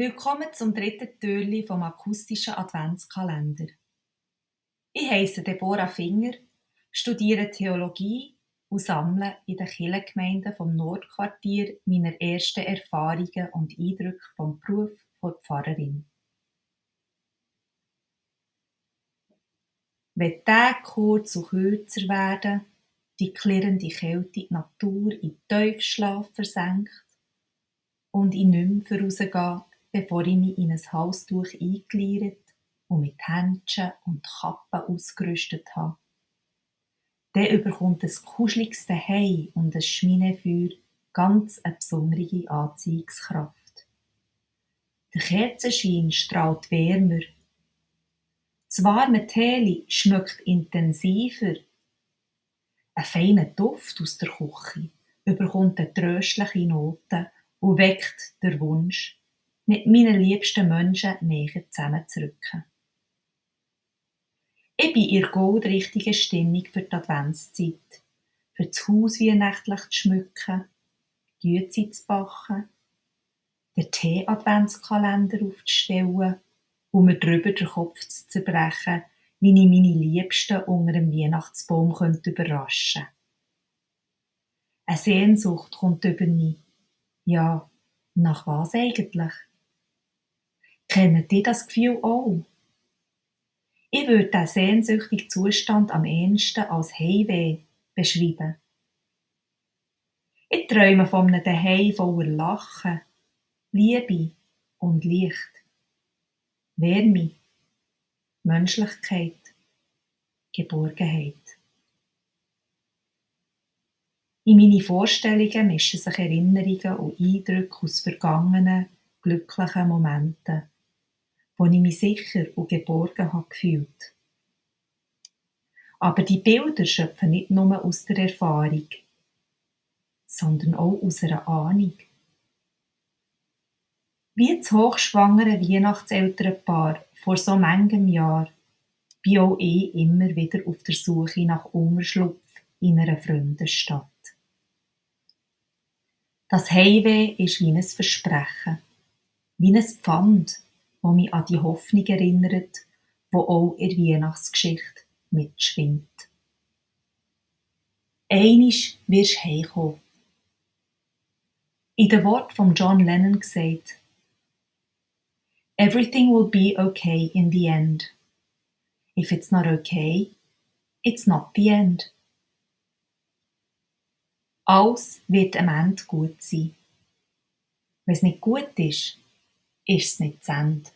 Willkommen zum dritten Türli vom akustischen Adventskalender. Ich heiße Deborah Finger, studiere Theologie und sammle in den Kirchengemeinden vom Nordquartier meine ersten Erfahrungen und Eindrücke vom Beruf der Pfarrerin. Wenn Tage kurz und kürzer werden, die klirrende Kälte die Natur in Tiefschlaf versenkt und ich nicht mehr bevor ich mich in ein Halstuch eingeleiert und mit Händchen und Kappen ausgerüstet habe. Dann überkommt das kuscheligste Hei und ein Schminefeuer ganz eine besondere Anziehungskraft. Der Kerzenschein strahlt wärmer. Das warme Teli schmeckt intensiver. Ein feiner Duft aus der Küche überkommt eine tröstliche Note und weckt den Wunsch, mit meinen liebsten Menschen näher zusammenzurücken. Ich bin in goldrichtigen Stimmung für die Adventszeit, für das Haus weihnachtlich zu schmücken, Güte zu backen, den Tee-Adventskalender aufzustellen und mir drüber den Kopf zu zerbrechen, wie ich meine Liebsten unter dem Weihnachtsbaum könnte überraschen Eine Sehnsucht kommt über mich. Ja, nach was eigentlich? Kennt ihr das Gefühl auch? Ich würde diesen sehnsüchtigen Zustand am ehesten als Heimweh beschreiben. Ich träume von einem Daheim voller Lachen, Liebe und Licht. Wärme, Menschlichkeit, Geborgenheit. In meine Vorstellungen mischen sich Erinnerungen und Eindrücke aus vergangenen, glücklichen Momenten wo ich mich sicher und geborgen habe gefühlt. Aber die Bilder schöpfen nicht nur aus der Erfahrung, sondern auch aus einer Ahnung. Wie das hochschwangere Weihnachtselternpaar vor so manchem Jahr bin auch ich immer wieder auf der Suche nach Unterschlupf in einer fremden Stadt. Das Heimweh ist wie ein Versprechen, wie ein Pfand, wo mich an die Hoffnung erinnert, wo auch in der Weihnachtsgeschichte mitschwingt. Einisch wirst heimkommen. In den Wort von John Lennon gesagt, Everything will be okay in the end. If it's not okay, it's not the end. Alles wird am Ende gut sein. Wenn es nicht gut ist, ist es nicht zu Ende.